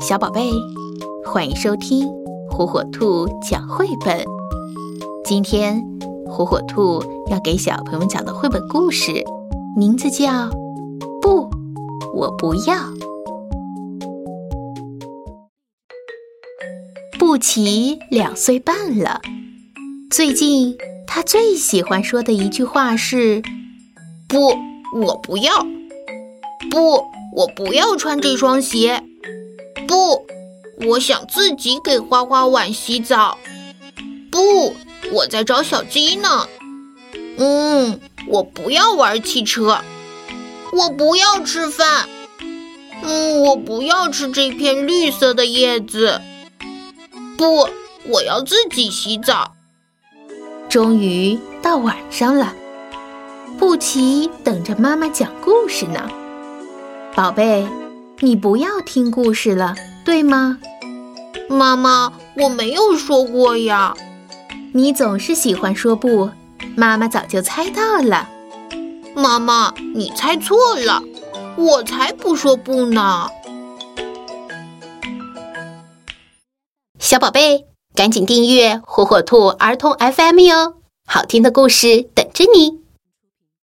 小宝贝，欢迎收听火火兔讲绘本。今天，火火兔要给小朋友们讲的绘本故事，名字叫《不，我不要》。布奇两岁半了，最近他最喜欢说的一句话是：“不，我不要。不，我不要穿这双鞋。”不，我想自己给花花碗洗澡。不，我在找小鸡呢。嗯，我不要玩汽车。我不要吃饭。嗯，我不要吃这片绿色的叶子。不，我要自己洗澡。终于到晚上了，布奇等着妈妈讲故事呢，宝贝。你不要听故事了，对吗？妈妈，我没有说过呀。你总是喜欢说不，妈妈早就猜到了。妈妈，你猜错了，我才不说不呢。小宝贝，赶紧订阅火火兔儿童 FM 哟，好听的故事等着你。